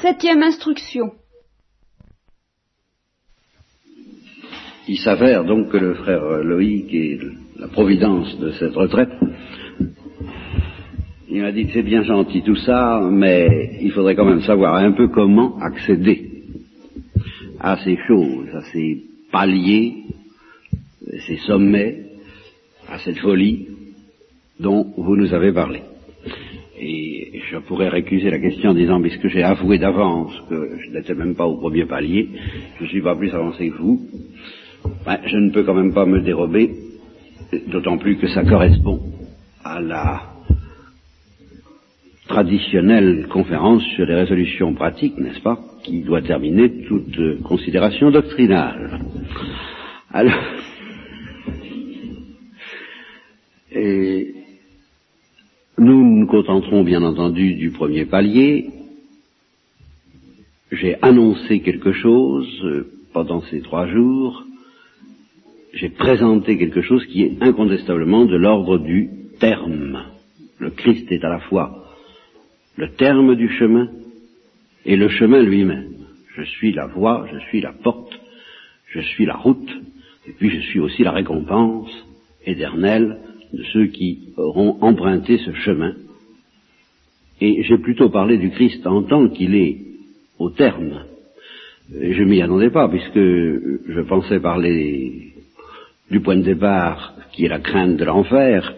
Septième instruction. Il s'avère donc que le frère Loïc est la providence de cette retraite. Il m'a dit que c'est bien gentil tout ça, mais il faudrait quand même savoir un peu comment accéder à ces choses, à ces paliers, ces sommets, à cette folie dont vous nous avez parlé. Je pourrais récuser la question en disant, puisque j'ai avoué d'avance que je n'étais même pas au premier palier, je ne suis pas plus avancé que vous, ben, je ne peux quand même pas me dérober, d'autant plus que ça correspond à la traditionnelle conférence sur les résolutions pratiques, n'est-ce pas, qui doit terminer toute considération doctrinale. Alors, et nous nous contenterons bien entendu du premier palier. J'ai annoncé quelque chose euh, pendant ces trois jours. J'ai présenté quelque chose qui est incontestablement de l'ordre du terme. Le Christ est à la fois le terme du chemin et le chemin lui-même. Je suis la voie, je suis la porte, je suis la route, et puis je suis aussi la récompense éternelle de ceux qui auront emprunté ce chemin. Et j'ai plutôt parlé du Christ en tant qu'il est au terme. Je m'y attendais pas, puisque je pensais parler du point de départ, qui est la crainte de l'enfer,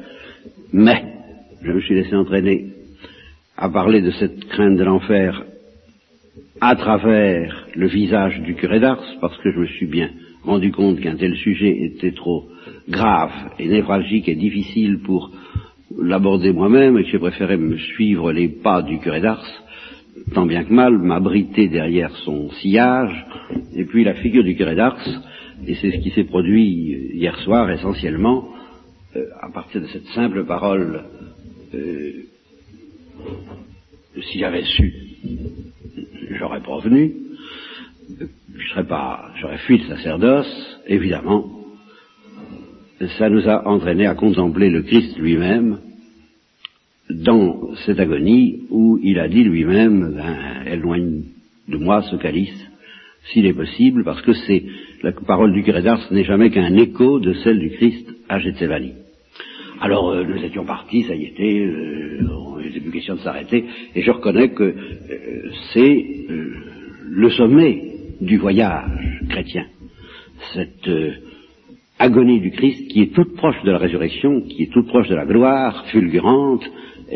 mais je me suis laissé entraîner à parler de cette crainte de l'enfer à travers le visage du curé d'Ars, parce que je me suis bien rendu compte qu'un tel sujet était trop grave et névralgique et difficile pour l'aborder moi-même et que j'ai préféré me suivre les pas du curé d'Ars, tant bien que mal, m'abriter derrière son sillage, et puis la figure du curé d'Ars, et c'est ce qui s'est produit hier soir essentiellement, euh, à partir de cette simple parole, euh, si j'avais su, j'aurais prévenu, je serais pas, j'aurais fui le sacerdoce, évidemment, ça nous a entraîné à contempler le Christ lui-même dans cette agonie où il a dit lui-même, ben, éloigne de moi ce calice, s'il est possible, parce que c'est la parole du curé d'Ars n'est jamais qu'un écho de celle du Christ à Gethsemane. Alors euh, nous étions partis, ça y était, euh, il n'était plus question de s'arrêter, et je reconnais que euh, c'est euh, le sommet du voyage chrétien, cette agonie du Christ qui est toute proche de la résurrection, qui est toute proche de la gloire fulgurante,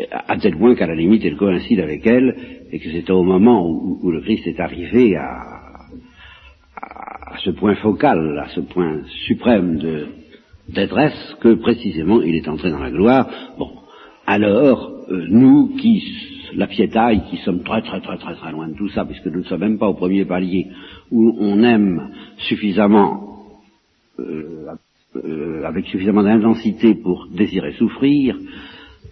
à tel point qu'à la limite elle coïncide avec elle, et que c'est au moment où, le Christ est arrivé à, à, ce point focal, à ce point suprême de détresse, que précisément il est entré dans la gloire. Bon, alors euh, nous qui la piétaille, qui sommes très très très très très loin de tout ça, puisque nous ne sommes même pas au premier palier, où on aime suffisamment euh, euh, avec suffisamment d'intensité pour désirer souffrir,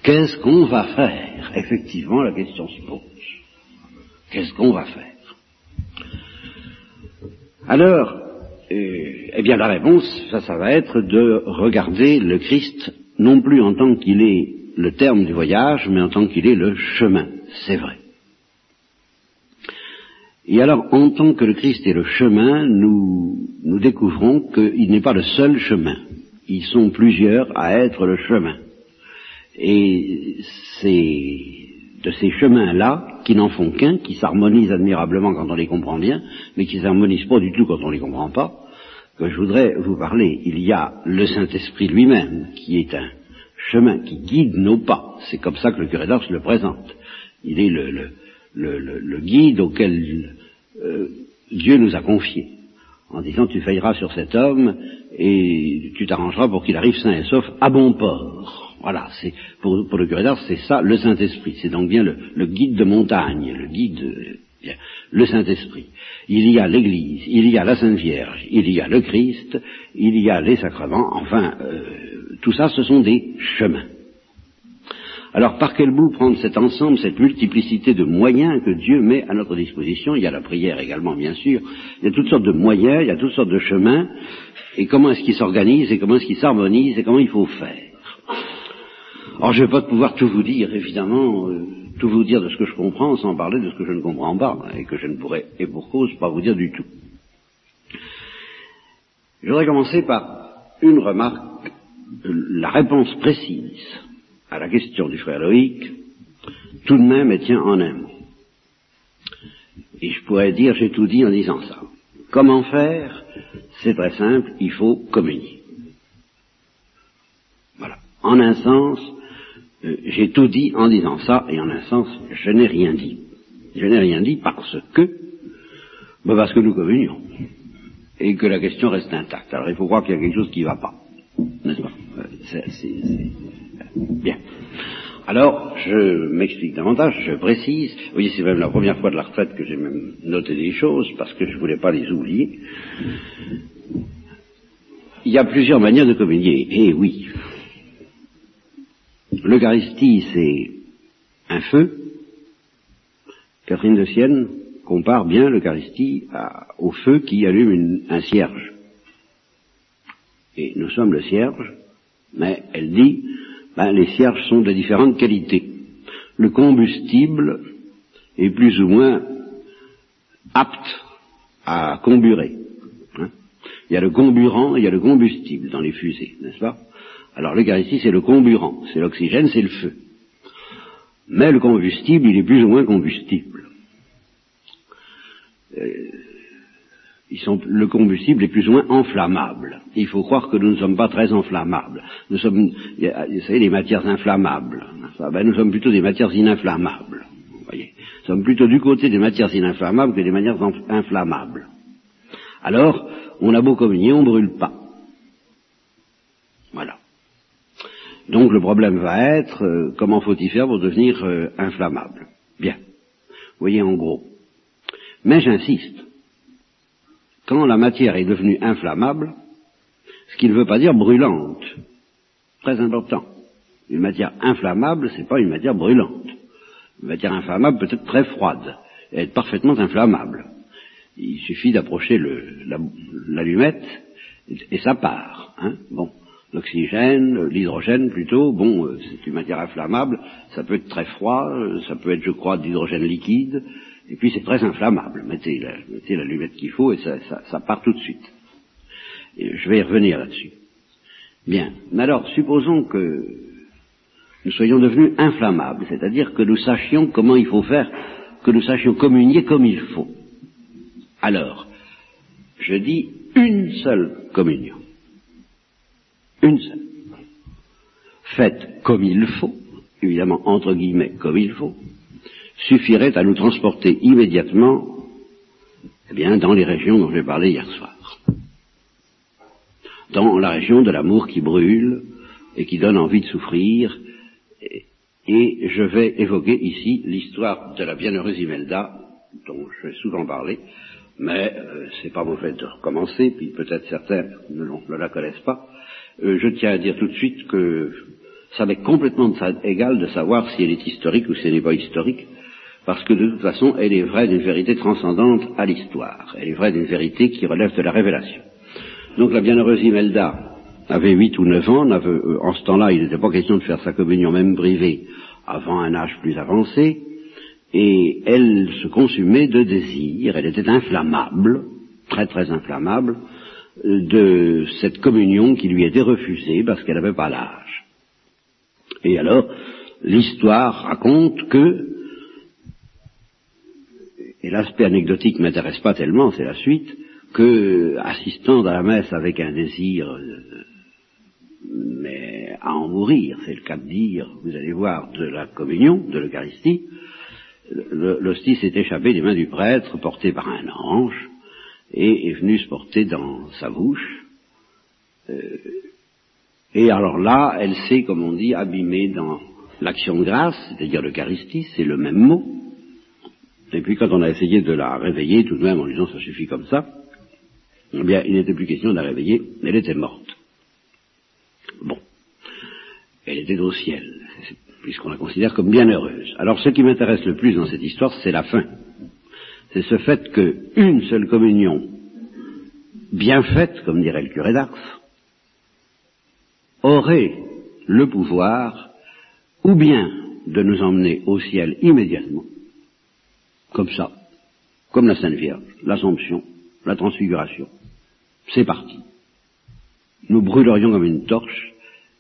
qu'est-ce qu'on va faire? Effectivement, la question se pose. Qu'est-ce qu'on va faire? Alors, euh, eh bien la réponse, ça, ça va être de regarder le Christ non plus en tant qu'il est le terme du voyage, mais en tant qu'il est le chemin. C'est vrai. Et alors, en tant que le Christ est le chemin, nous, nous découvrons qu'il n'est pas le seul chemin. Ils sont plusieurs à être le chemin. Et c'est de ces chemins-là, qui n'en font qu'un, qui s'harmonisent admirablement quand on les comprend bien, mais qui ne s'harmonisent pas du tout quand on ne les comprend pas, que je voudrais vous parler. Il y a le Saint-Esprit lui-même, qui est un chemin qui guide nos pas. C'est comme ça que le curé d'Ars le présente. Il est le, le, le, le guide auquel euh, Dieu nous a confié, en disant tu veilleras sur cet homme et tu t'arrangeras pour qu'il arrive sain et sauf à bon port. Voilà, c'est pour, pour, le curé d'Ars, c'est ça le Saint-Esprit. C'est donc bien le, guide de montagne, le guide, bien, le Saint-Esprit. Il y a l'Église, il y a la Sainte Vierge, il y a le Christ, il y a les sacrements. Enfin, euh, tout ça, ce sont des chemins. Alors par quel bout prendre cet ensemble, cette multiplicité de moyens que Dieu met à notre disposition? Il y a la prière également, bien sûr. Il y a toutes sortes de moyens, il y a toutes sortes de chemins. Et comment est-ce qu'ils s'organisent, et comment est-ce qu'ils s'harmonisent, et comment il faut faire? Alors je ne vais pas pouvoir tout vous dire, évidemment. Euh, tout vous dire de ce que je comprends sans parler de ce que je ne comprends pas, et que je ne pourrais, et pour cause, pas vous dire du tout. Je voudrais commencer par une remarque, la réponse précise à la question du frère Loïc, tout de même, elle tient en un mot. Et je pourrais dire, j'ai tout dit en disant ça. Comment faire? C'est très simple, il faut communier. Voilà. En un sens, euh, j'ai tout dit en disant ça, et en un sens, je n'ai rien dit. Je n'ai rien dit parce que, ben parce que nous communions, et que la question reste intacte. Alors il faut croire qu'il y a quelque chose qui ne va pas, c'est, Bien. Alors, je m'explique davantage, je précise. Vous voyez, c'est même la première fois de la retraite que j'ai même noté des choses, parce que je ne voulais pas les oublier. Il y a plusieurs manières de communier. Eh oui. L'Eucharistie, c'est un feu. Catherine de Sienne compare bien l'Eucharistie au feu qui allume un cierge. Et nous sommes le cierge, mais elle dit, ben, les cierges sont de différentes qualités. Le combustible est plus ou moins apte à comburer. Hein. il y a le comburant il y a le combustible dans les fusées, n'est-ce pas? Alors l'Eucharistie, c'est le comburant, c'est l'oxygène, c'est le feu. Mais le combustible, il est plus ou moins combustible. Euh, le combustible est plus ou moins enflammable. Il faut croire que nous ne sommes pas très enflammables. Nous sommes, vous savez, les matières inflammables. Ben, nous sommes plutôt des matières ininflammables. Vous voyez. Nous sommes plutôt du côté des matières ininflammables que des matières inflammables. Alors, on a beau communier, on ne brûle pas. Voilà. Donc le problème va être, euh, comment faut-il faire pour devenir euh, inflammable? Bien. Vous voyez en gros. Mais j'insiste quand la matière est devenue inflammable, ce qui ne veut pas dire brûlante. Très important. Une matière inflammable, c'est pas une matière brûlante. Une matière inflammable peut être très froide et être parfaitement inflammable. Il suffit d'approcher l'allumette et, ça part. Hein. bon, l'oxygène, l'hydrogène plutôt, bon, euh, c'est une matière inflammable, ça peut être très froid, euh, ça peut être, je crois, d'hydrogène liquide, et puis c'est très inflammable. Mettez la, mettez la lumette qu'il faut et ça, ça, ça, part tout de suite. Je vais y revenir là-dessus. Bien. Mais alors, supposons que nous soyons devenus inflammables, c'est-à-dire que nous sachions comment il faut faire, que nous sachions communier comme il faut. Alors, je dis une seule communion. Une seule. Faite comme il faut, évidemment entre guillemets comme il faut, suffirait à nous transporter immédiatement eh bien, dans les régions dont j'ai parlé hier soir. Dans la région de l'amour qui brûle et qui donne envie de souffrir. Et, je vais évoquer ici l'histoire de la bienheureuse Imelda, dont je vais souvent parler, mais euh, c'est pas mauvais de recommencer, puis peut-être certains ne, la connaissent pas. Euh, je tiens à dire tout de suite que ça m'est complètement égal de savoir si elle est historique ou si elle n'est pas historique parce que de toute façon, elle est vraie d'une vérité transcendante à l'histoire. Elle est vraie d'une vérité qui relève de la révélation. Donc la bienheureuse Imelda avait huit ou neuf ans. Euh, en ce temps-là, il n'était pas question de faire sa communion même privée avant un âge plus avancé. Et elle se consumait de désir. Elle était inflammable, très très inflammable, euh, de cette communion qui lui était refusée parce qu'elle n'avait pas l'âge. Et alors, l'histoire raconte que et l'aspect anecdotique m'intéresse pas tellement, c'est la suite, que, assistant à la messe avec un désir, mais à en mourir, c'est le cas de dire, vous allez voir, de la communion, de l'Eucharistie, l'hostie s'est échappée des mains du prêtre, porté par un ange, et est venu se porter dans sa bouche. Euh, et alors là, elle s'est, comme on dit, abîmée dans l'action de grâce, c'est-à-dire l'Eucharistie, c'est le même mot, et puis quand on a essayé de la réveiller, tout de même en disant ça suffit comme ça, eh bien il n'était plus question de la réveiller, elle était morte. Bon. Elle était au ciel, puisqu'on la considère comme bienheureuse. Alors ce qui m'intéresse le plus dans cette histoire, c'est la fin. C'est ce fait qu'une seule communion, bien faite, comme dirait le curé d'Ars, aurait le pouvoir ou bien de nous emmener au ciel immédiatement, comme ça, comme la Sainte Vierge, l'Assomption, la Transfiguration. C'est parti. Nous brûlerions comme une torche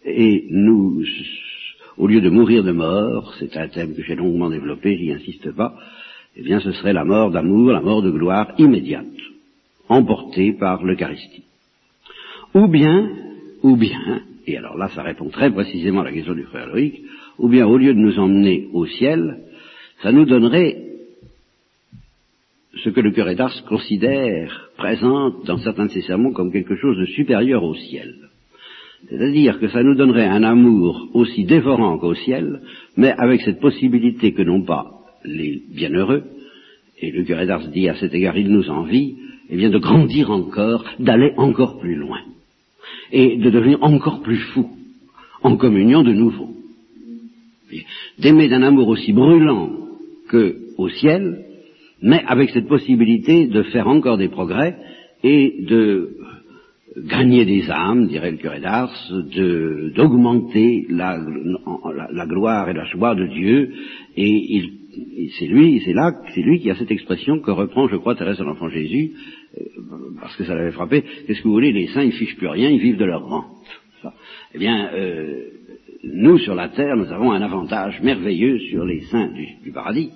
et nous, au lieu de mourir de mort, c'est un thème que j'ai longuement développé, j'y insiste pas, eh bien ce serait la mort d'amour, la mort de gloire immédiate, emportée par l'Eucharistie. Ou bien, ou bien, et alors là ça répond très précisément à la question du frère Loïc, ou bien au lieu de nous emmener au ciel, ça nous donnerait ce que le curé d'Ars considère, présente dans certains de ses sermons comme quelque chose de supérieur au ciel. C'est-à-dire que ça nous donnerait un amour aussi dévorant qu'au ciel, mais avec cette possibilité que n'ont pas les bienheureux, et le curé d'Ars dit à cet égard, il nous envie, eh bien de grandir encore, d'aller encore plus loin, et de devenir encore plus fou, en communion de nouveau. D'aimer d'un amour aussi brûlant qu'au ciel, mais avec cette possibilité de faire encore des progrès et de gagner des âmes, dirait le curé d'Ars, d'augmenter la, la, gloire et la joie de Dieu, et, c'est lui, c'est là, c'est lui qui a cette expression que reprend, je crois, Thérèse de l'Enfant Jésus, euh, parce que ça l'avait frappé. Qu'est-ce que vous voulez? Les saints, ils fichent plus rien, ils vivent de leur rente. Eh bien, euh, nous sur la terre, nous avons un avantage merveilleux sur les saints du paradis,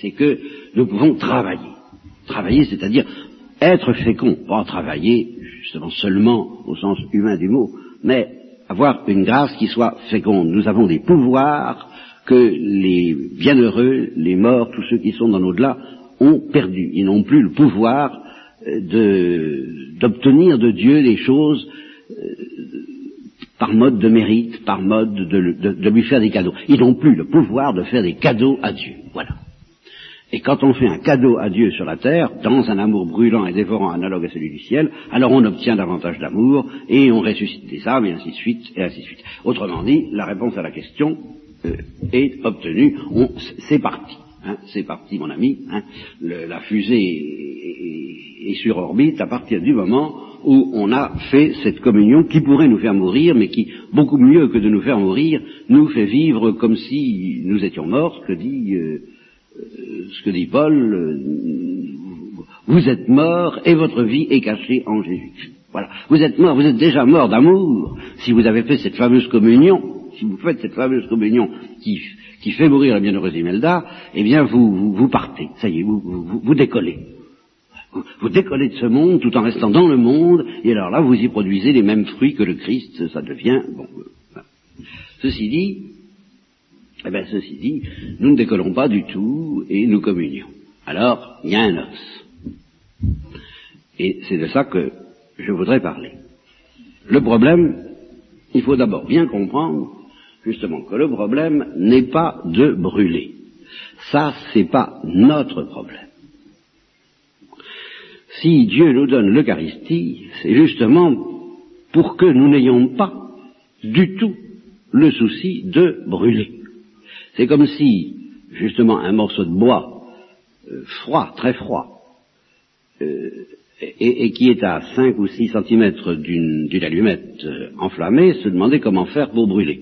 c'est que nous pouvons travailler. Travailler, c'est-à-dire être fécond, pas travailler justement seulement au sens humain du mot, mais avoir une grâce qui soit féconde. Nous avons des pouvoirs que les bienheureux, les morts, tous ceux qui sont dans l'au-delà, ont perdu. Ils n'ont plus le pouvoir euh, d'obtenir de, Dieu des choses euh, par mode de mérite, par mode de lui faire des cadeaux. Ils n'ont plus le pouvoir de faire des cadeaux à Dieu. Voilà. Et quand on fait un cadeau à Dieu sur la terre, dans un amour brûlant et dévorant analogue à celui du ciel, alors on obtient davantage d'amour et on ressuscite des âmes et ainsi de suite et ainsi de suite. Autrement dit, la réponse à la question euh, est obtenue. C'est parti. Hein, c'est parti, mon ami. Hein. la fusée est, est, sur orbite à partir du moment où on a fait cette communion qui pourrait nous faire mourir, mais qui, beaucoup mieux que de nous faire mourir, nous fait vivre comme si nous étions morts, que dit euh, ce que dit Paul, euh, vous êtes mort et votre vie est cachée en Jésus. Voilà. Vous êtes mort, vous êtes déjà mort d'amour si vous avez fait cette fameuse communion, si vous faites cette fameuse communion qui, qui fait mourir la bienheureuse Imelda, eh bien vous, vous, partez, ça y est, vous, vous, décollez. Vous, décollez de ce monde tout en restant dans le monde, et alors là vous y produisez les mêmes fruits que le Christ, ça devient bon. Ceci dit, eh bien, ceci dit, nous ne décollons pas du tout et nous communions. Alors, il y a un os. Et c'est de ça que je voudrais parler. Le problème, il faut d'abord bien comprendre, justement, que le problème n'est pas de brûler. Ça, c'est pas notre problème. Si Dieu nous donne l'Eucharistie, c'est justement pour que nous n'ayons pas du tout le souci de brûler. C'est comme si, justement, un morceau de bois euh, froid, très froid, euh, et, qui est à 5 ou 6 centimètres d'une allumette euh, enflammée, se demandait comment faire pour brûler.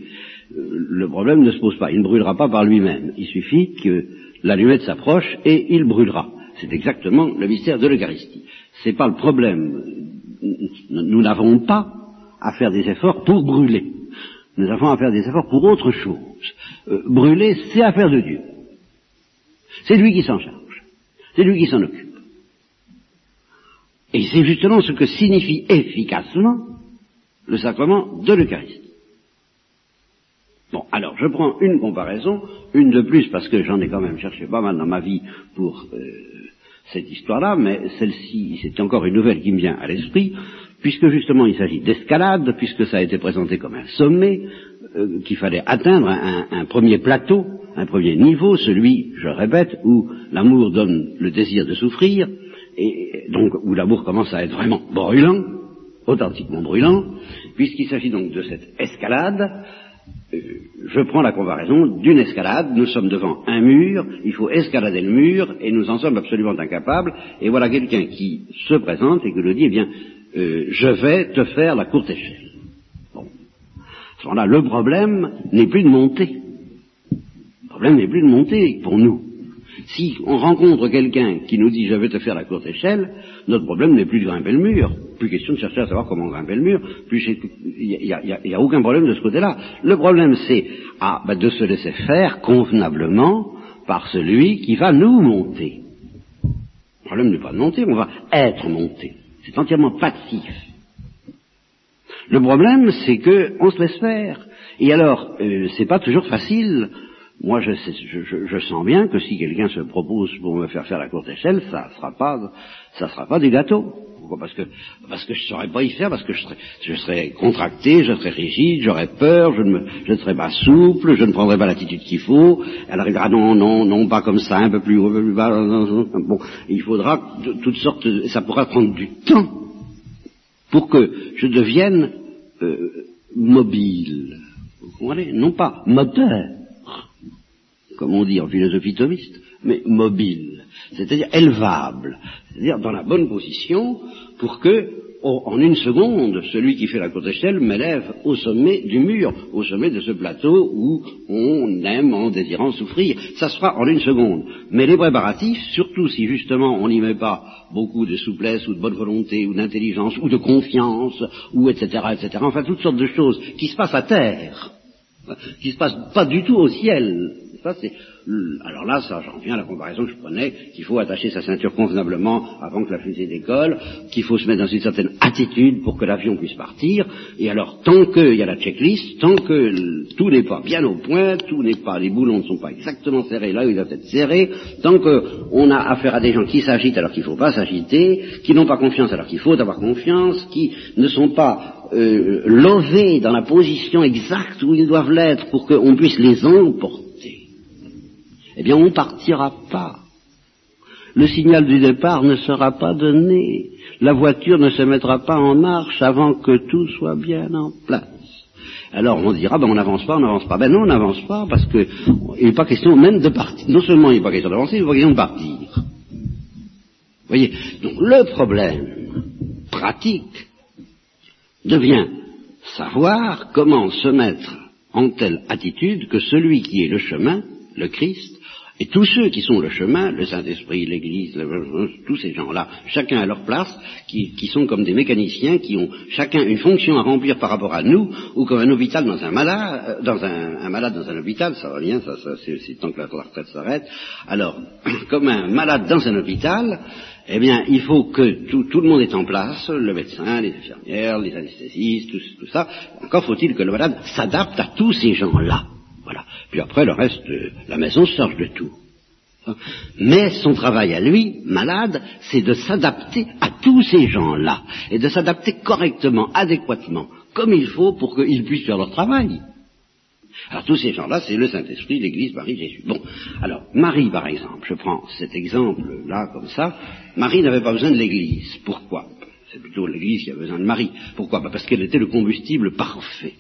le problème ne se pose pas, il ne brûlera pas par lui-même. Il suffit que l'allumette s'approche et il brûlera. C'est exactement le mystère de l'Eucharistie. C'est pas le problème. Nous n'avons pas à faire des efforts pour brûler. Nous avons à faire des efforts pour autre chose. Euh, brûler, c'est affaire de Dieu. C'est lui qui s'en charge. C'est lui qui s'en occupe. Et c'est justement ce que signifie efficacement le sacrement de l'Eucharistie. Bon, alors je prends une comparaison, une de plus parce que j'en ai quand même cherché pas mal dans ma vie pour euh, cette histoire-là, mais celle-ci, c'est encore une nouvelle qui me vient à l'esprit, puisque justement il s'agit d'escalade, puisque ça a été présenté comme un sommet, euh, qu'il fallait atteindre un, premier plateau, un premier niveau, celui, je répète, où l'amour donne le désir de souffrir, et donc où l'amour commence à être vraiment brûlant, authentiquement brûlant, puisqu'il s'agit donc de cette escalade, euh, je prends la comparaison d'une escalade, nous sommes devant un mur, il faut escalader le mur, et nous en sommes absolument incapables, et voilà quelqu'un qui se présente et qui nous dit, eh bien, euh, je vais te faire la courte échelle. Bon. À ce moment-là, le problème n'est plus de monter. problème n'est plus de monter pour nous. Si on rencontre quelqu'un qui nous dit je vais te faire la courte échelle, notre problème n'est plus de grimper le mur. Plus question de chercher à savoir comment grimper le mur. Il n'y a, aucun problème de ce côté-là. Le problème c'est ah, ben, de se laisser faire convenablement par celui qui va nous monter. Le problème n'est pas de monter, on va être monté. C'est entièrement passif. Le problème, c'est qu'on se laisse faire. Et alors, euh, c'est pas toujours facile moi, je, je, je, sens bien que si quelqu'un se propose pour me faire faire la courte échelle, ça sera pas, ça sera pas des gâteaux. Pourquoi Parce que parce que je saurais pas y faire, parce que je serais, je serais contracté, je serais rigide, j'aurais peur, je ne, me, je ne serais pas souple, je ne prendrais pas l'attitude qu'il faut. Elle arrivera non, non, non, pas comme ça, un peu plus haut, un peu plus bas. Bon, il faudra toutes sortes, ça pourra prendre du temps pour que je devienne euh, mobile. Vous comprenez? Non pas moteur comme on dit en philosophie thomiste, mais mobile, c'est-à-dire élevable, c'est-à-dire dans la bonne position pour que, en une seconde, celui qui fait la courte échelle m'élève au sommet du mur, au sommet de ce plateau où on aime en désirant souffrir. Ça se fera en une seconde. Mais les préparatifs, surtout si justement on n'y met pas beaucoup de souplesse ou de bonne volonté ou d'intelligence ou de confiance ou etc., etc., enfin toutes sortes de choses qui se passent à terre, qui se passent pas du tout au ciel, ça, c'est, alors là, ça, j'en viens à la comparaison que je prenais, qu'il faut attacher sa ceinture convenablement avant que la fusée décolle, qu'il faut se mettre dans une certaine attitude pour que l'avion puisse partir, et alors, tant qu'il y a la checklist, tant que tout n'est pas bien au point, tout n'est pas, les boulons ne sont pas exactement serrés là où ils doivent être serrés, tant qu'on a affaire à des gens qui s'agitent alors qu'il ne faut pas s'agiter, qui n'ont pas confiance alors qu'il faut avoir confiance, qui ne sont pas euh, lovés dans la position exacte où ils doivent l'être pour qu'on puisse les emporter eh bien on ne partira pas. Le signal du départ ne sera pas donné. La voiture ne se mettra pas en marche avant que tout soit bien en place. Alors on dira, ben on n'avance pas, on n'avance pas. Ben non, on n'avance pas parce que il n'est pas question même de partir. Non seulement il n'est pas question d'avancer, il n'est pas question de partir. Vous voyez? Donc le problème pratique devient savoir comment se mettre en telle attitude que celui qui est le chemin, le Christ, et tous ceux qui sont le chemin, le Saint-Esprit, l'Église, tous ces gens-là, chacun à leur place, qui, sont comme des mécaniciens, qui ont chacun une fonction à remplir par rapport à nous, ou comme un hôpital dans un malade, euh, dans un, malade dans un hôpital, ça va bien, ça, c'est tant que la retraite s'arrête. Alors, comme un malade dans un hôpital, eh bien, il faut que tout, le monde est en place, le médecin, les infirmières, les anesthésistes, tout, tout ça. Encore faut-il que le malade s'adapte à tous ces gens-là. Voilà. Puis après, le reste, la maison se charge de tout. Mais son travail à lui, malade, c'est de s'adapter à tous ces gens-là, et de s'adapter correctement, adéquatement, comme il faut pour qu'ils puissent faire leur travail. Alors tous ces gens-là, c'est le Saint-Esprit, l'Église, Marie, Jésus. Bon, alors Marie, par exemple, je prends cet exemple-là comme ça, Marie n'avait pas besoin de l'Église. Pourquoi? C'est plutôt l'Église qui a besoin de Marie. Pourquoi? Parce qu'elle était le combustible parfait.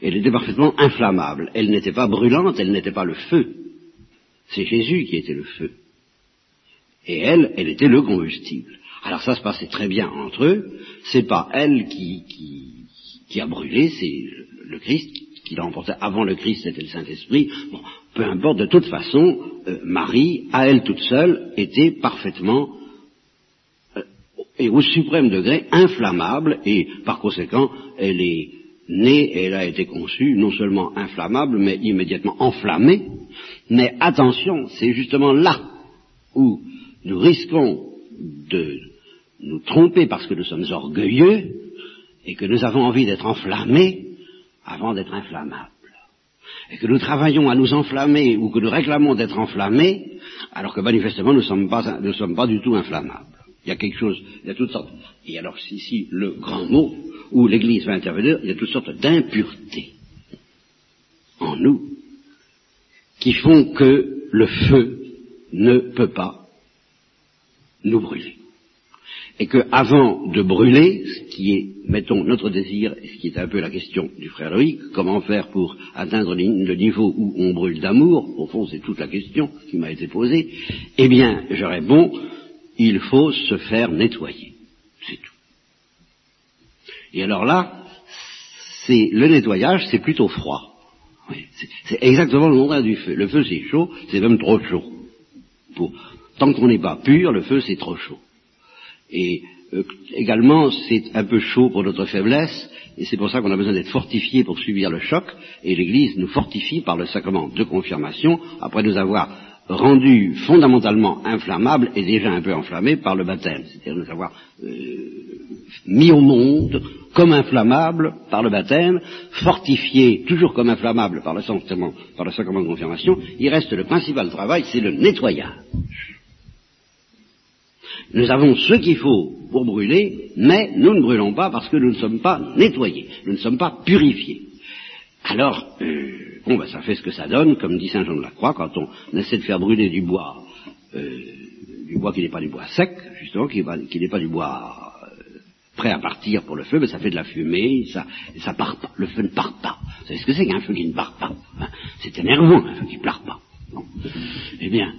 Elle était parfaitement inflammable. Elle n'était pas brûlante, elle n'était pas le feu. C'est Jésus qui était le feu. Et elle, elle était le combustible. Alors ça se passait très bien entre eux. C'est pas elle qui, a brûlé, c'est le Christ qui l'a emporté. Avant le Christ, c'était le Saint-Esprit. Bon, peu importe, de toute façon, euh, Marie, à elle toute seule, était parfaitement euh, et au suprême degré inflammable et par conséquent, elle est née elle a été conçue non seulement inflammable, mais immédiatement enflammée. Mais attention, c'est justement là où nous risquons de nous tromper parce que nous sommes orgueilleux et que nous avons envie d'être enflammés avant d'être inflammables. Et que nous travaillons à nous enflammer ou que nous réclamons d'être enflammés alors que manifestement nous ne sommes, sommes pas du tout inflammables. Il y a quelque chose, il y a toutes sortes. Et alors ici, le grand mot, où l'Église va intervenir, il y a toutes sortes d'impuretés en nous qui font que le feu ne peut pas nous brûler. Et que avant de brûler, ce qui est, mettons, notre désir, et ce qui est un peu la question du frère Loïc, comment faire pour atteindre le niveau où on brûle d'amour, au fond c'est toute la question qui m'a été posée, eh bien, je réponds, il faut se faire nettoyer. C'est tout. Et alors là, c'est le nettoyage, c'est plutôt froid. c'est exactement le contraire du feu. Le feu c'est chaud, c'est même trop chaud. tant qu'on n'est pas pur, le feu c'est trop chaud. Et euh, également, c'est un peu chaud pour notre faiblesse, et c'est pour ça qu'on a besoin d'être fortifié pour subir le choc, et l'Église nous fortifie par le sacrement de confirmation, après nous avoir rendu fondamentalement inflammable et déjà un peu enflammé par le baptême, c'est-à-dire nous avoir euh, mis au monde comme inflammable par le baptême, fortifié toujours comme inflammable par le sacrement, de confirmation, il reste le principal travail, c'est le nettoyage. Nous avons ce qu'il faut pour brûler, mais nous ne brûlons pas parce que nous ne sommes pas nettoyés, nous ne sommes pas purifiés. Alors, euh, bon, ben, ça fait ce que ça donne, comme dit Saint Jean de la Croix, quand on essaie de faire brûler du bois, euh, du bois qui n'est pas du bois sec, justement, qui, n'est pas du bois euh, prêt à partir pour le feu, mais ça fait de la fumée, ça, ça part pas, le feu ne part pas. Vous savez ce que c'est qu'un feu qui ne part pas hein? C'est énervant, un feu qui ne part pas. Eh bien,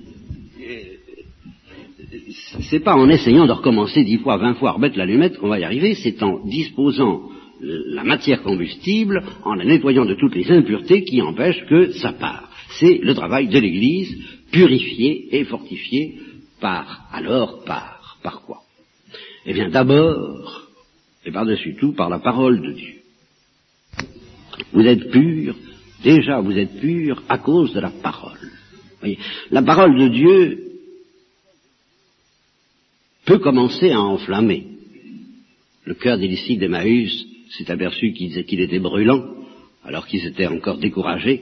c'est pas en essayant de recommencer dix fois, vingt fois à remettre l'allumette qu'on va y arriver, c'est en disposant la matière combustible, en la nettoyant de toutes les impuretés qui empêchent que ça part. C'est le travail de l'Église, purifié et fortifié par, alors par, par quoi? Eh bien d'abord, et par-dessus tout, par la parole de Dieu. Vous êtes pur, déjà vous êtes pur à cause de la parole. La parole de Dieu peut commencer à enflammer. Le cœur des disciples d'Emmaüs s'est aperçu qu'il était brûlant, alors qu'ils étaient encore découragés,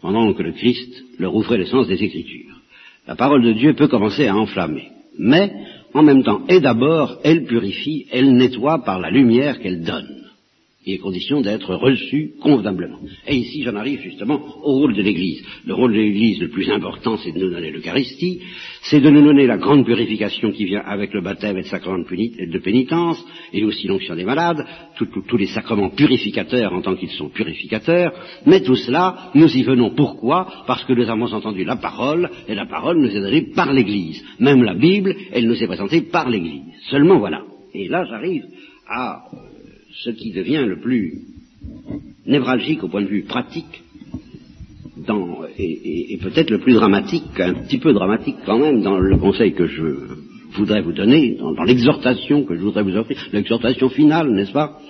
pendant que le Christ leur ouvrait le sens des Écritures. La parole de Dieu peut commencer à enflammer, mais en même temps, et d'abord, elle purifie, elle nettoie par la lumière qu'elle donne et est condition d'être reçu convenablement. Et ici, j'en arrive justement au rôle de l'Église. Le rôle de l'Église le plus important, c'est de nous donner l'Eucharistie, c'est de nous donner la grande purification qui vient avec le baptême et le sacrement de pénitence, et aussi l'onction des malades, tous les sacrements purificateurs en tant qu'ils sont purificateurs, mais tout cela, nous y venons pourquoi? Parce que nous avons entendu la parole, et la parole nous est donnée par l'Église. Même la Bible, elle nous est présentée par l'Église. Seulement voilà. Et là, j'arrive à ce qui devient le plus névralgique au point de vue pratique, dans, et, peut-être le plus dramatique, un petit peu dramatique quand même, dans le conseil que je voudrais vous donner, dans, l'exhortation que je voudrais vous offrir, l'exhortation finale, n'est-ce pas?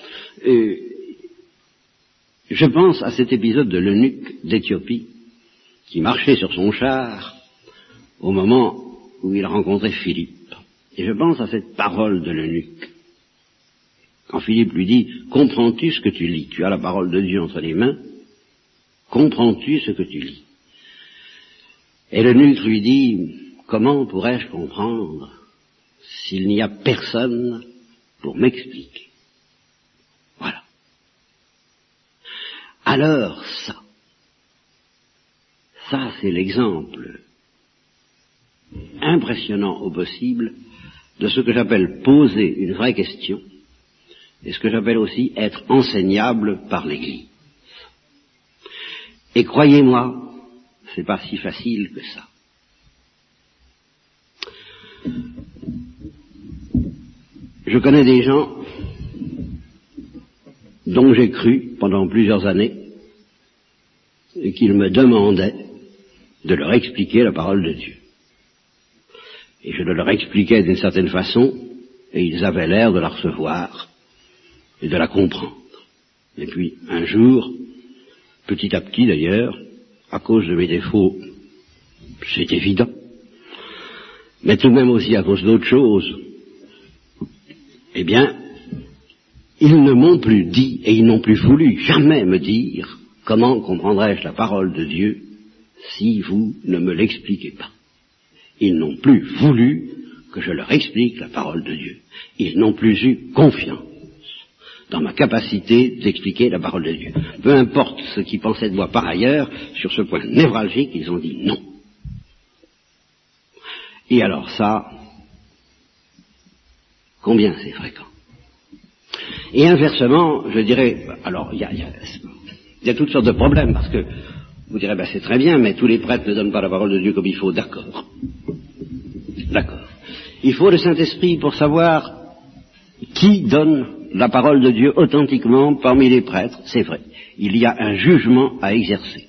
Je pense à cet épisode de l'eunuque d'Éthiopie, qui marchait sur son char au moment où il rencontrait Philippe. Et je pense à cette parole de l'eunuque quand Philippe lui dit, comprends-tu ce que tu lis? Tu as la parole de Dieu entre les mains. Comprends-tu ce que tu lis? Et le nuque lui dit, comment pourrais-je comprendre s'il n'y a personne pour m'expliquer? Voilà. Alors ça, ça c'est l'exemple impressionnant au possible de ce que j'appelle poser une vraie question et ce que j'appelle aussi être enseignable par l'Église. Et croyez-moi, c'est pas si facile que ça. Je connais des gens dont j'ai cru pendant plusieurs années qu'ils me demandaient de leur expliquer la parole de Dieu. Et je leur expliquais d'une certaine façon, et ils avaient l'air de la recevoir, et de la comprendre. Et puis, un jour, petit à petit d'ailleurs, à cause de mes défauts, c'est évident, mais tout de même aussi à cause d'autres choses, eh bien, ils ne m'ont plus dit et ils n'ont plus voulu jamais me dire comment comprendrais-je la parole de Dieu si vous ne me l'expliquez pas. Ils n'ont plus voulu que je leur explique la parole de Dieu. Ils n'ont plus eu confiance dans ma capacité d'expliquer la parole de Dieu. Peu importe ce qu'ils pensaient de moi par ailleurs, sur ce point névralgique, ils ont dit non. Et alors ça, combien c'est fréquent? Et inversement, je dirais, alors il y a, y a, toutes sortes de problèmes, parce que vous direz, ben, c'est très bien, mais tous les prêtres ne donnent pas la parole de Dieu comme il faut, d'accord. D'accord. Il faut le Saint-Esprit pour savoir qui donne la parole de Dieu authentiquement parmi les prêtres, c'est vrai. Il y a un jugement à exercer.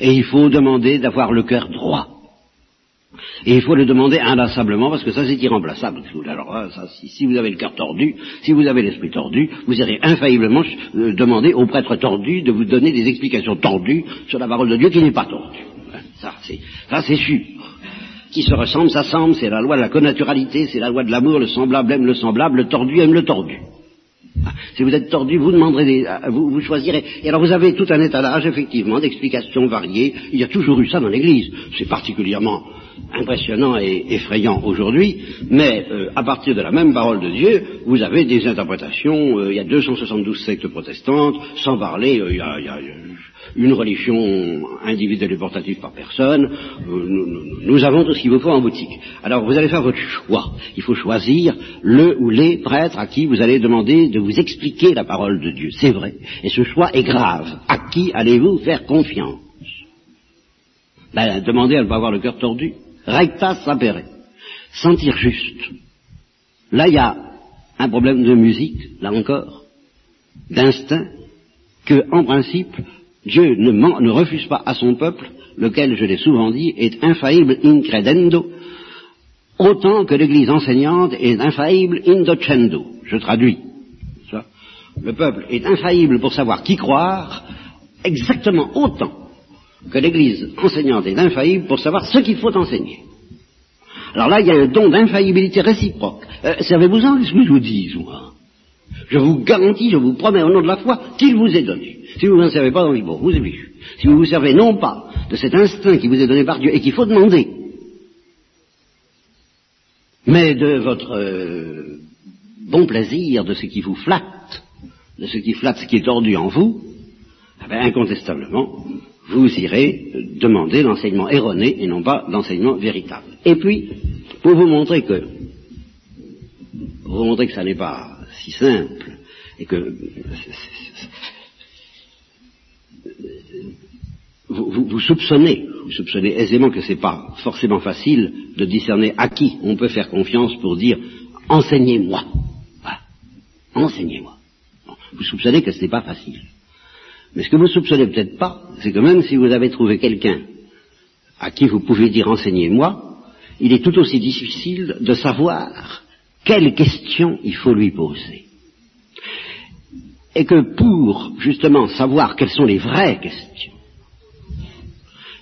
Et il faut demander d'avoir le cœur droit. Et il faut le demander inlassablement parce que ça c'est irremplaçable. Alors ça, si, vous avez le cœur tordu, si vous avez l'esprit tordu, vous irez infailliblement euh, demander au prêtre tordu de vous donner des explications tordues sur la parole de Dieu qui n'est pas tordue. Ça c'est, ça c'est sûr. Qui se ressemble, s'assemble, c'est la loi de la connaturalité, c'est la loi de l'amour, le semblable aime le semblable, le tordu aime le tordu. Si vous êtes tordu, vous demanderez, des, vous, vous, choisirez. Et alors vous avez tout un étalage, effectivement, d'explications variées. Il y a toujours eu ça dans l'Église. C'est particulièrement impressionnant et effrayant aujourd'hui, mais euh, à partir de la même parole de Dieu, vous avez des interprétations. Euh, il y a 272 sectes protestantes, sans parler, euh, y une religion individuelle et portative par personne. Nous, nous, avons tout ce qu'il vous faut en boutique. Alors vous allez faire votre choix. Il faut choisir le ou les prêtres à qui vous allez demander de vous expliquer la parole de Dieu. C'est vrai. Et ce choix est grave. À qui allez-vous faire confiance? Ben, Demandez à ne pas avoir le cœur tordu. Recta sapere. Sentir juste. Là, il y a un problème de musique, là encore, d'instinct, que, en principe, Dieu ne, refuse pas à son peuple, lequel, je l'ai souvent dit, est infaillible in credendo, autant que l'Église enseignante est infaillible in docendo. Je traduis. Le peuple est infaillible pour savoir qui croire, exactement autant que l'Église enseignante est infaillible pour savoir ce qu'il faut enseigner. Alors là, il y a un don d'infaillibilité réciproque. Euh, Servez-vous-en ce que je vous dis, moi. Je vous garantis, je vous promets au nom de la foi qu'il vous est donné. Si vous n'en servez pas, dans bon, vous vu. Si vous vous servez non pas de cet instinct qui vous est donné par Dieu et qu'il faut demander, mais de votre euh, bon plaisir, de ce qui vous flatte, de ce qui flatte ce qui est tordu en vous, eh incontestablement, vous irez demander l'enseignement erroné et non pas l'enseignement véritable. Et puis, pour vous montrer que, pour vous montrer que ça n'est pas si simple, et que vous, soupçonnez, vous soupçonnez aisément que ce n'est pas forcément facile de discerner à qui on peut faire confiance pour dire enseignez-moi. Voilà. Enseignez-moi. Vous soupçonnez que ce n'est pas facile. Mais ce que vous soupçonnez peut-être pas, c'est que même si vous avez trouvé quelqu'un à qui vous pouvez dire enseignez-moi, il est tout aussi difficile de savoir quelle question il faut lui poser? Et que pour justement savoir quelles sont les vraies questions,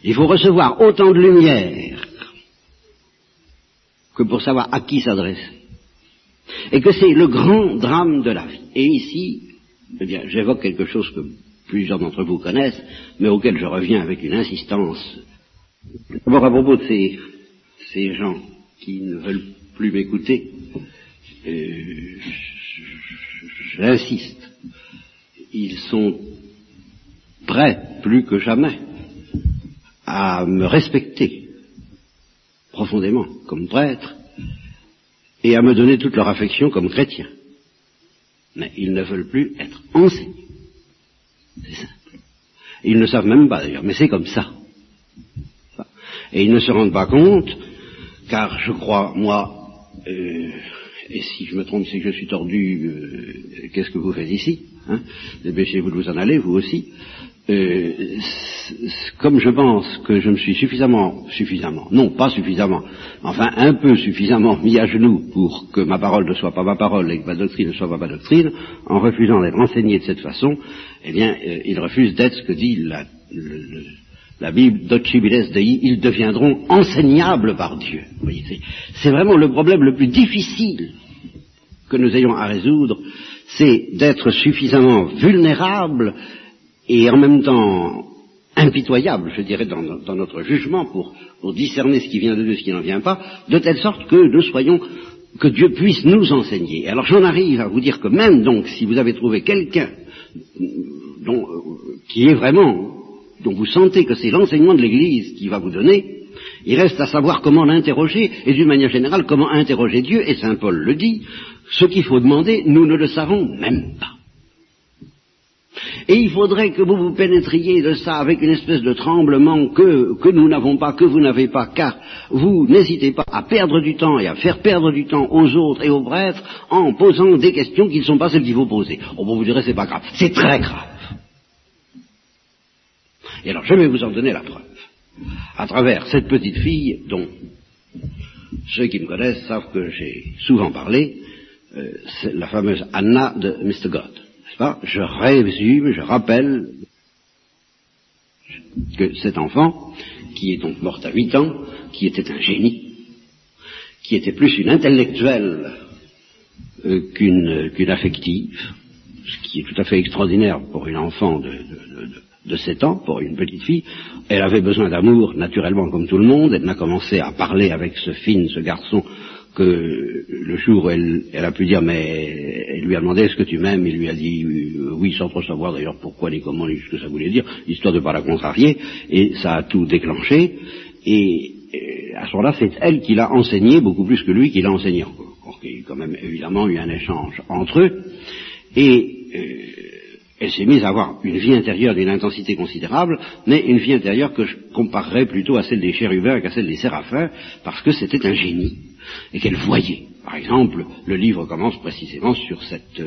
il faut recevoir autant de lumière que pour savoir à qui s'adresser. Et que c'est le grand drame de la vie. Et ici, eh bien, j'évoque quelque chose que plusieurs d'entre vous connaissent, mais auquel je reviens avec une insistance. D'abord à propos de ces, ces gens qui ne veulent plus m'écouter, euh, j'insiste, ils sont prêts plus que jamais à me respecter profondément comme prêtre et à me donner toute leur affection comme chrétien. Mais ils ne veulent plus être enseignés. C'est simple. Ils ne savent même pas d'ailleurs, mais c'est comme ça. Et ils ne se rendent pas compte, car je crois, moi, euh, et si je me trompe, c'est que je suis tordu, euh, qu'est-ce que vous faites ici hein? Dépêchez-vous de vous en aller, vous aussi. Euh, comme je pense que je me suis suffisamment, suffisamment, non pas suffisamment, enfin un peu suffisamment mis à genoux pour que ma parole ne soit pas ma parole et que ma doctrine ne soit pas ma doctrine, en refusant d'être enseigné de cette façon, eh bien, euh, ils refusent d'être ce que dit la, la Bible, Docibiles Dei, ils deviendront enseignables par Dieu. C'est vraiment le problème le plus difficile que nous ayons à résoudre, c'est d'être suffisamment vulnérables et en même temps impitoyable, je dirais, dans, notre jugement pour, discerner ce qui vient de Dieu, ce qui n'en vient pas, de telle sorte que nous soyons, que Dieu puisse nous enseigner. Alors j'en arrive à vous dire que même donc, si vous avez trouvé quelqu'un euh, qui est vraiment, dont vous sentez que c'est l'enseignement de l'Église qui va vous donner, il reste à savoir comment l'interroger, et d'une manière générale, comment interroger Dieu, et Saint Paul le dit, ce qu'il faut demander, nous ne le savons même pas. Et il faudrait que vous vous pénétriez de ça avec une espèce de tremblement que, que nous n'avons pas, que vous n'avez pas, car vous n'hésitez pas à perdre du temps et à faire perdre du temps aux autres et aux prêtres en posant des questions qui ne sont pas celles qu'il faut poser. Oh, bon, vous direz, c'est pas grave. C'est très grave. Et alors, je vais vous en donner la preuve. À travers cette petite fille dont ceux qui me connaissent savent que j'ai souvent parlé, euh, c'est la fameuse Anna de Mr. God. N'est-ce pas? Je résume, je rappelle que cet enfant, qui est donc morte à huit ans, qui était un génie, qui était plus une intellectuelle euh, qu'une affective, ce qui est tout à fait extraordinaire pour une enfant de, de, 7 ans, pour une petite fille. Elle avait besoin d'amour, naturellement, comme tout le monde. Elle n'a commencé à parler avec ce Finn, ce garçon, que le jour où elle, a pu dire, mais elle lui a demandé est-ce que tu m'aimes, il lui a dit euh, oui, sans trop savoir d'ailleurs pourquoi, ni comment, ni ce que ça voulait dire, histoire de ne pas la contrarier, et ça a tout déclenché. Et, à ce moment-là, c'est elle qui l'a enseigné beaucoup plus que lui qui l'a enseigné encore. Il y a quand même évidemment eu un échange entre eux. Et euh, elle s'est mise à avoir une vie intérieure d'une intensité considérable, mais une vie intérieure que je comparerais plutôt à celle des chérubins qu'à celle des séraphins, parce que c'était un génie, et qu'elle voyait. Par exemple, le livre commence précisément sur cette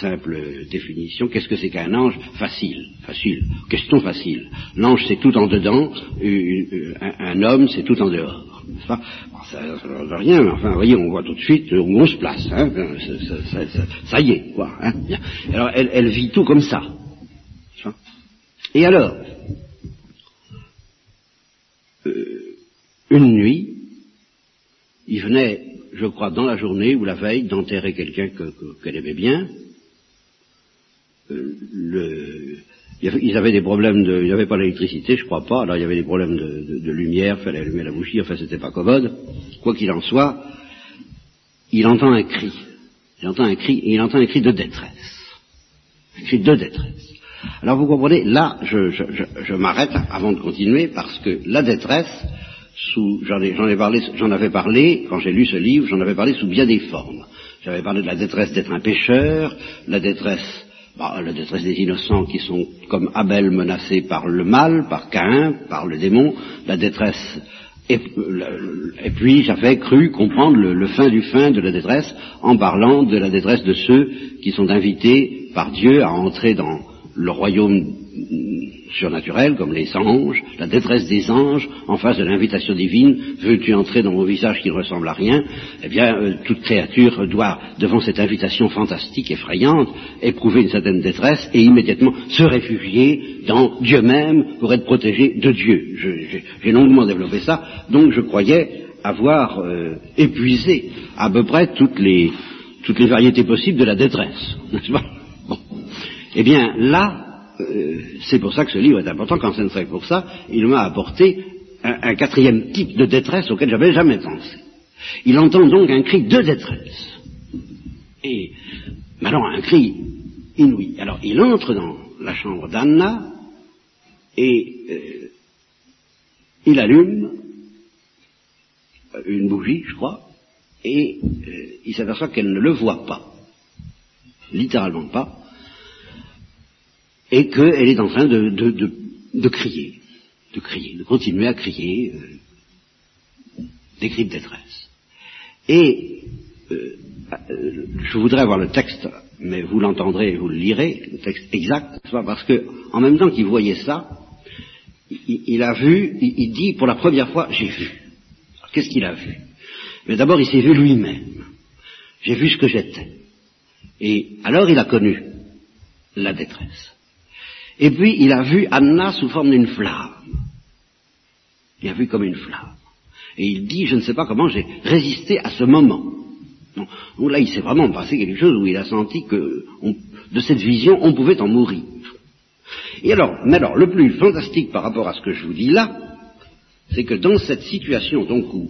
simple définition. Qu'est-ce que c'est qu'un ange? Facile, facile. Question facile? L'ange, c'est tout en dedans, un, homme, c'est tout en dehors. Ça, ça ne veut rien, mais enfin, voyez, on voit tout de suite une grosse place. Hein, ça, y est, quoi. Hein, alors, elle, elle, vit tout comme ça. Et alors, euh, une nuit, il venait je crois, dans la journée ou la veille, d'enterrer quelqu'un qu'elle aimait bien. Euh, le, ils avaient des problèmes de, ils n'avaient pas l'électricité, je crois pas. Alors il y avait des problèmes de, de, lumière, fallait allumer la bougie, enfin c'était pas commode. Quoi qu'il en soit, il entend un cri. Il entend un cri, et il entend un cri de détresse. Un cri de détresse. Alors vous comprenez, là, je, je, je m'arrête avant de continuer parce que la détresse, j'en ai, parlé, j'en avais parlé, quand j'ai lu ce livre, j'en avais parlé sous bien des formes. J'avais parlé de la détresse d'être un pécheur, la détresse, bah, la détresse des innocents qui sont comme Abel menacés par le mal, par Caïn, par le démon, la détresse et, puis j'avais cru comprendre le, le, fin du fin de la détresse en parlant de la détresse de ceux qui sont invités par Dieu à entrer dans le royaume surnaturel, comme les anges, la détresse des anges, en face de l'invitation divine, veux-tu entrer dans mon visage qui ne ressemble à rien? Eh bien, euh, toute créature doit, devant cette invitation fantastique, effrayante, éprouver une certaine détresse et immédiatement se réfugier dans Dieu même pour être protégé de Dieu. J'ai longuement développé ça, donc je croyais avoir euh, épuisé à peu près toutes les, variétés possibles de la détresse. Eh bien, là, euh, c'est pour ça que ce livre est important, quand ce ne serait pour ça, il m'a apporté un, quatrième type de détresse auquel j'avais jamais pensé. Il entend donc un cri de détresse. Et, maintenant, un cri inouï. Alors, il entre dans la chambre d'Anna et euh, il allume une bougie, je crois, et euh, il s'aperçoit qu'elle ne le voit pas, littéralement pas, et qu'elle est en train de, de, crier, de crier, de continuer à crier euh, des cris de détresse. Et euh, euh, je voudrais avoir le texte, mais vous l'entendrez et vous le lirez, le texte exact, parce que en même temps qu'il voyait ça, il, a vu, il, dit pour la première fois, j'ai vu. Qu'est-ce qu'il a vu? Mais d'abord, il s'est vu lui-même. J'ai vu ce que j'étais. Et alors, il a connu la détresse. Et puis il a vu Anna sous forme d'une flamme. Il a vu comme une flamme. Et il dit, je ne sais pas comment j'ai résisté à ce moment. Donc là, il s'est vraiment passé quelque chose où il a senti que de cette vision, on pouvait en mourir. Et alors, mais alors, le plus fantastique par rapport à ce que je vous dis là, c'est que dans cette situation donc où,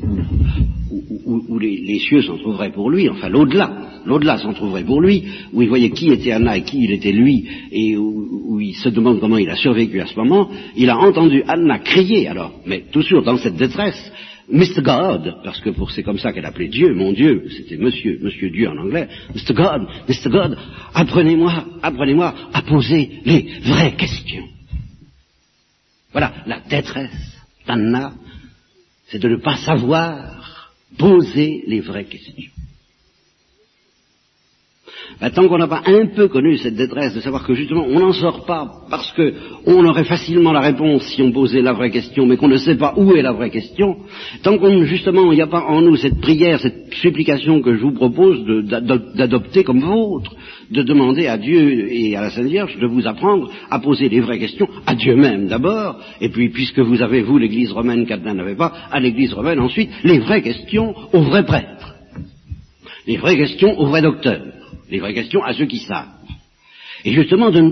où, les, cieux s'en trouveraient pour lui, enfin l'au-delà, l'au-delà s'en trouverait pour lui, où il voyait qui était Anna et qui il était lui, et où, il se demande comment il a survécu à ce moment, il a entendu Anna crier alors, mais toujours dans cette détresse, Mr. God, parce que c'est comme ça qu'elle appelait Dieu, mon Dieu, c'était Monsieur, Monsieur Dieu en anglais, Mr. God, Mr. God, apprenez-moi, apprenez-moi à poser les vraies questions. Voilà, la détresse d'Anna, c'est de ne pas savoir poser les vraies questions. Ben, tant qu'on n'a pas un peu connu cette détresse de savoir que justement on n'en sort pas parce que on aurait facilement la réponse si on posait la vraie question, mais qu'on ne sait pas où est la vraie question, tant qu'on justement il n'y a pas en nous cette prière, cette supplication que je vous propose d'adopter comme vôtre, de demander à Dieu et à la Sainte Vierge de vous apprendre à poser les vraies questions, à Dieu même d'abord, et puis puisque vous avez vous l'Église romaine qu'Adam n'avait pas, à l'Église romaine ensuite, les vraies questions aux vrais prêtres, les vraies questions aux vrais docteurs les vraies questions à ceux qui savent. Et justement, de